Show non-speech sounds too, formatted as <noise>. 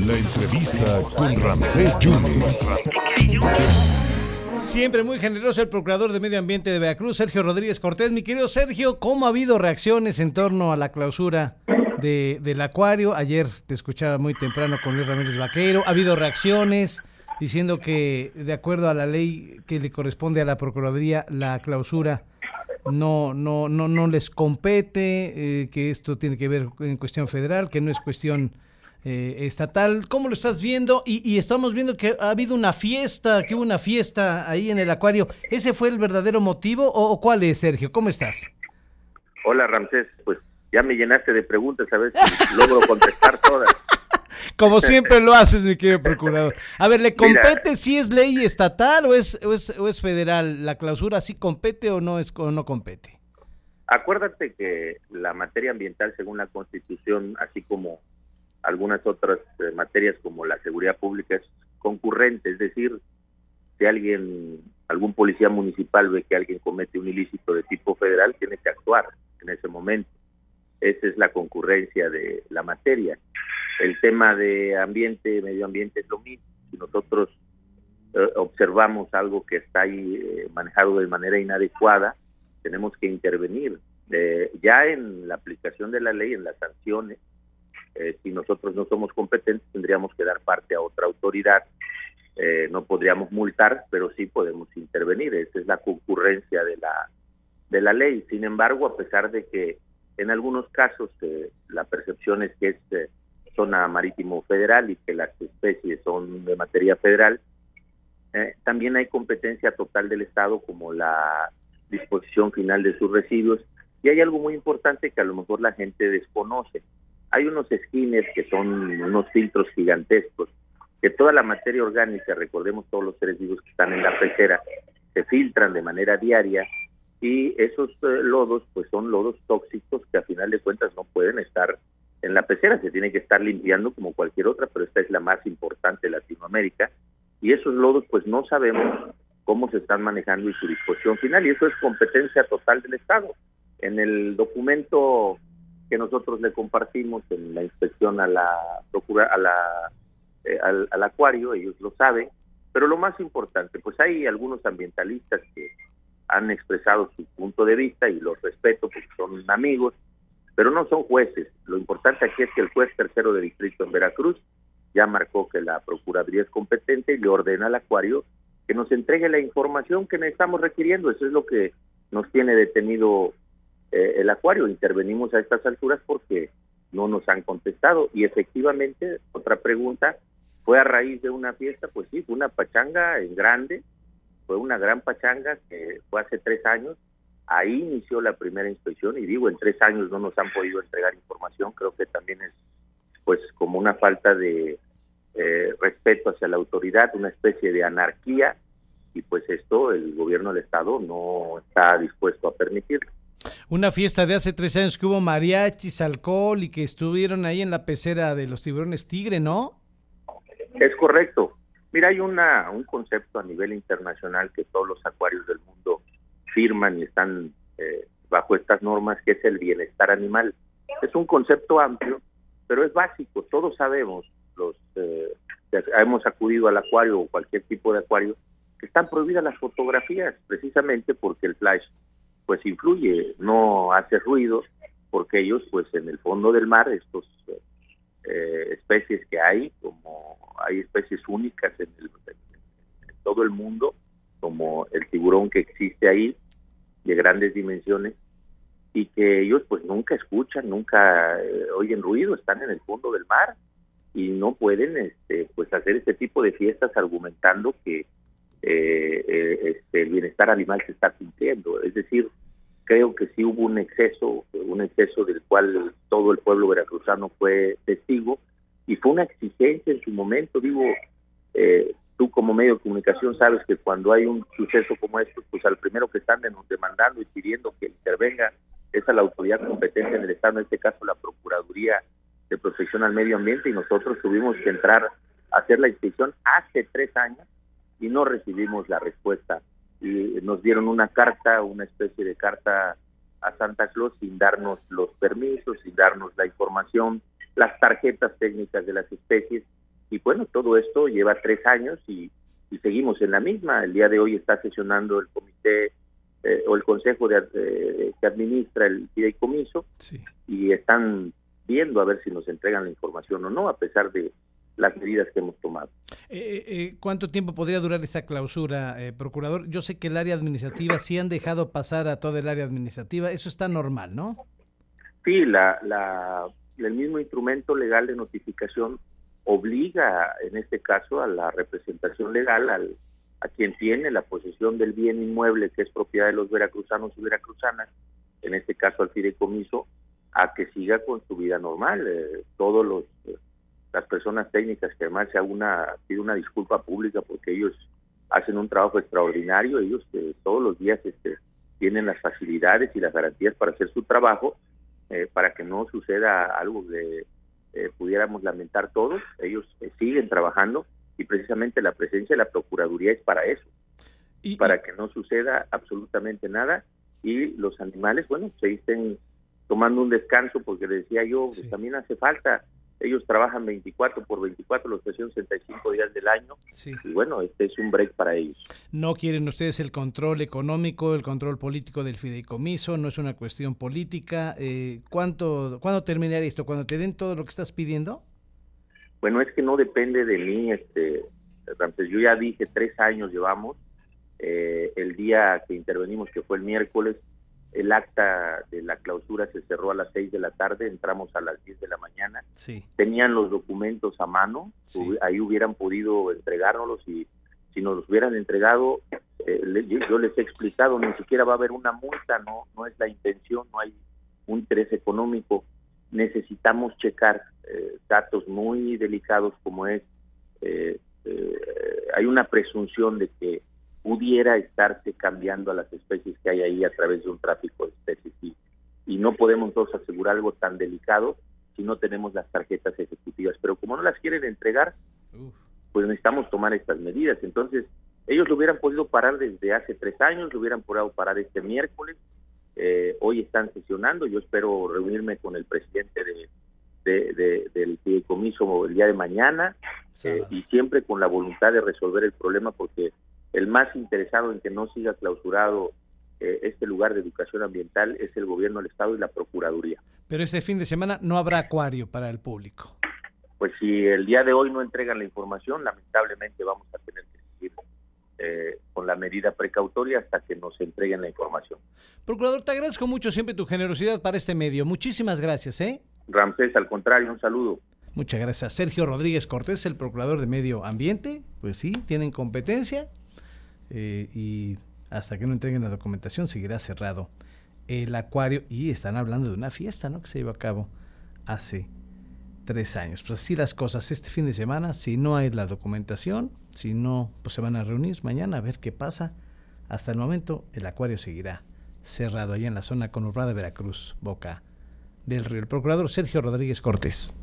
La entrevista con Ramsés Yunes. Siempre muy generoso el procurador de Medio Ambiente de Veracruz, Sergio Rodríguez Cortés. Mi querido Sergio, ¿cómo ha habido reacciones en torno a la clausura de, del acuario? Ayer te escuchaba muy temprano con Luis Ramírez Vaqueiro. ¿Ha habido reacciones diciendo que, de acuerdo a la ley que le corresponde a la Procuraduría, la clausura no, no, no, no les compete, eh, que esto tiene que ver en cuestión federal, que no es cuestión eh, estatal. ¿Cómo lo estás viendo? Y, estamos viendo que ha habido una fiesta, que hubo una fiesta ahí en el acuario. ¿Ese fue el verdadero motivo o, cuál es, Sergio? ¿Cómo estás? Hola, Ramsés. Pues ya me llenaste de preguntas, a ver si logro contestar todas. Como <laughs> siempre lo haces, mi querido procurador. A ver, ¿le compete si es ley estatal o es, o es, federal? ¿La clausura sí compete o no, es, o no compete? Acuérdate que la materia ambiental, según la Constitución, así como algunas otras eh, materias como la seguridad pública es concurrente, es decir, si alguien, algún policía municipal ve que alguien comete un ilícito de tipo federal, tiene que actuar en ese momento. Esa es la concurrencia de la materia. El tema de ambiente, medio ambiente es lo mismo. Si nosotros eh, observamos algo que está ahí eh, manejado de manera inadecuada, tenemos que intervenir. ya en la aplicación de la ley, en las sanciones, eh, si nosotros no somos competentes, tendríamos que dar parte a otra autoridad. Eh, no podríamos multar, pero sí podemos intervenir. Esa es la concurrencia de la, de la ley. Sin embargo, a pesar de que en algunos casos eh, la percepción es que es zona marítimo federal y que las especies son de materia federal, también hay competencia total del Estado como la disposición final de sus residuos. Y hay algo muy importante que a lo mejor la gente desconoce hay unos esquines que son unos filtros gigantescos, que toda la materia orgánica, recordemos todos los seres vivos que están en la pecera, se filtran de manera diaria y esos eh, lodos pues son lodos tóxicos que a final de cuentas no pueden estar en la pecera, se tiene que estar limpiando como cualquier otra, pero esta es la más importante de Latinoamérica y esos lodos pues no sabemos cómo se están manejando y su disposición final y eso es competencia total del Estado. En el documento que nosotros le compartimos en la inspección a la procura a la eh, al, acuario ellos lo saben pero lo más importante pues hay algunos ambientalistas que han expresado su punto de vista y los respeto porque son amigos pero no son jueces lo importante aquí es que el juez tercero de distrito en Veracruz ya marcó que la procuraduría es competente y le ordena al acuario que nos entregue la información que estamos requiriendo eso es lo que nos tiene detenido eh, el acuario. Intervenimos a estas alturas porque no nos han contestado. Y efectivamente, otra pregunta, ¿fue a raíz de una fiesta? Pues sí, fue una pachanga en grande, fue una gran pachanga que fue hace tres años. Ahí inició la primera inspección y digo, en tres años no nos han podido entregar información, creo que también es pues como una falta de eh, respeto hacia la autoridad, una especie de anarquía y pues esto el gobierno del estado no está dispuesto a permitirlo. Una fiesta de hace tres años que hubo mariachis, alcohol y que estuvieron ahí en la pecera de los tiburones tigre, ¿no? Es correcto. Mira, hay una, un concepto a nivel internacional que todos los acuarios del mundo firman y están eh, bajo estas normas, que es el bienestar animal. Es un concepto amplio, pero es básico. Todos sabemos, los eh, hemos acudido al acuario o cualquier tipo de acuario, que están prohibidas las fotografías, precisamente porque el flash pues influye, no hace ruido, porque ellos pues en el fondo del mar, estos eh, especies que hay, como hay especies únicas en, todo el mundo, como el tiburón que existe ahí, de grandes dimensiones, y que ellos pues nunca escuchan, nunca eh, oyen ruido, están en el fondo del mar y no pueden este pues hacer este tipo de fiestas argumentando que eh, eh, este, el bienestar animal se está cumpliendo. Es decir, creo que sí hubo un exceso, un exceso del cual todo el pueblo veracruzano fue testigo una exigencia en su momento. Digo, eh, tú como medio de comunicación sabes que cuando hay un suceso como este, pues al primero que están demandando y pidiendo que intervenga es a la autoridad competente en el Estado, en este caso la Procuraduría de Protección al Medio Ambiente, y nosotros tuvimos que entrar a hacer la inspección hace tres años y no recibimos la respuesta. Y nos dieron una carta, una especie de carta a Santa Claus sin darnos los permisos, sin darnos la información las tarjetas técnicas de las especies. Y bueno, todo esto lleva tres años y, seguimos en la misma. El día de hoy está sesionando el comité eh, o el consejo de, eh, que administra el fideicomiso y están viendo a ver si nos entregan la información o no, a pesar de las medidas que hemos tomado. Eh, ¿Cuánto tiempo podría durar esta clausura, procurador? Yo sé que el área administrativa sí han dejado pasar a toda el área administrativa, eso está normal, ¿no? Sí, la, la, el mismo instrumento legal de notificación obliga, en este caso, a la representación legal, al, a quien tiene la posesión del bien inmueble que es propiedad de los veracruzanos y veracruzanas, en este caso al fideicomiso, a que siga con su vida normal. Eh, todos los eh, las personas técnicas que además se una pide una disculpa pública porque ellos hacen un trabajo extraordinario, ellos eh, todos los días este, tienen las facilidades y las garantías para hacer su trabajo eh, para que no suceda algo que eh, pudiéramos lamentar todos. Ellos eh, siguen trabajando y precisamente la presencia de la Procuraduría es para eso, y, para que no suceda absolutamente nada y los animales, bueno, se estén tomando un descanso porque decía yo, también hace falta ellos trabajan 24 por 24 los 365 días del año y bueno, este es un break para ellos. No quieren ustedes el control económico, el control político del fideicomiso, no es una cuestión política. Eh, ¿cuánto, ¿Cuándo terminaría esto? ¿Cuando te den todo lo que estás pidiendo? Bueno, es que no depende de mí, este, yo ya dije, tres años llevamos, eh, el día que intervenimos, que fue el miércoles, el acta de la clausura se cerró a las 6 de la tarde, entramos a las 10 de la mañana. Sí. Tenían los documentos a mano, ahí hubieran podido entregárnoslos y si nos los hubieran entregado, eh, yo les he explicado, ni siquiera va a haber una multa, no, no es la intención, no hay un interés económico. Necesitamos checar eh, datos muy delicados como es, eh, hay una presunción de que pudiera estarse cambiando a las especies que hay ahí a través de un tráfico de especies. Y, y no podemos todos asegurar algo tan delicado si no tenemos las tarjetas ejecutivas. Pero como no las quieren entregar, pues necesitamos tomar estas medidas. Entonces, ellos lo hubieran podido parar desde hace tres años, lo hubieran podido parar este miércoles. Eh, hoy están sesionando. Yo espero reunirme con el presidente de, de, del fideicomiso el día de mañana eh, y siempre con la voluntad de resolver el problema porque el más interesado en que no siga clausurado eh, este lugar de educación ambiental es el gobierno del Estado y la Procuraduría. Pero este fin de semana no habrá acuario para el público. Pues si el día de hoy no entregan la información, lamentablemente vamos a tener que seguir eh, con la medida precautoria hasta que nos entreguen la información. Procurador, te agradezco mucho siempre tu generosidad para este medio. Muchísimas gracias, ¿eh? Ramsés, al contrario, un saludo. Muchas gracias. Sergio Rodríguez Cortés, el procurador de Medio Ambiente. Pues sí, tienen competencia, eh, y hasta que no entreguen la documentación seguirá cerrado el acuario y están hablando de una fiesta ¿no? que se llevó a cabo hace tres años. Pues así las cosas, este fin de semana, si no hay la documentación, si no, pues se van a reunir mañana a ver qué pasa. Hasta el momento el acuario seguirá cerrado allá en la zona conurbada de Veracruz, Boca del Río. El procurador Sergio Rodríguez Cortés.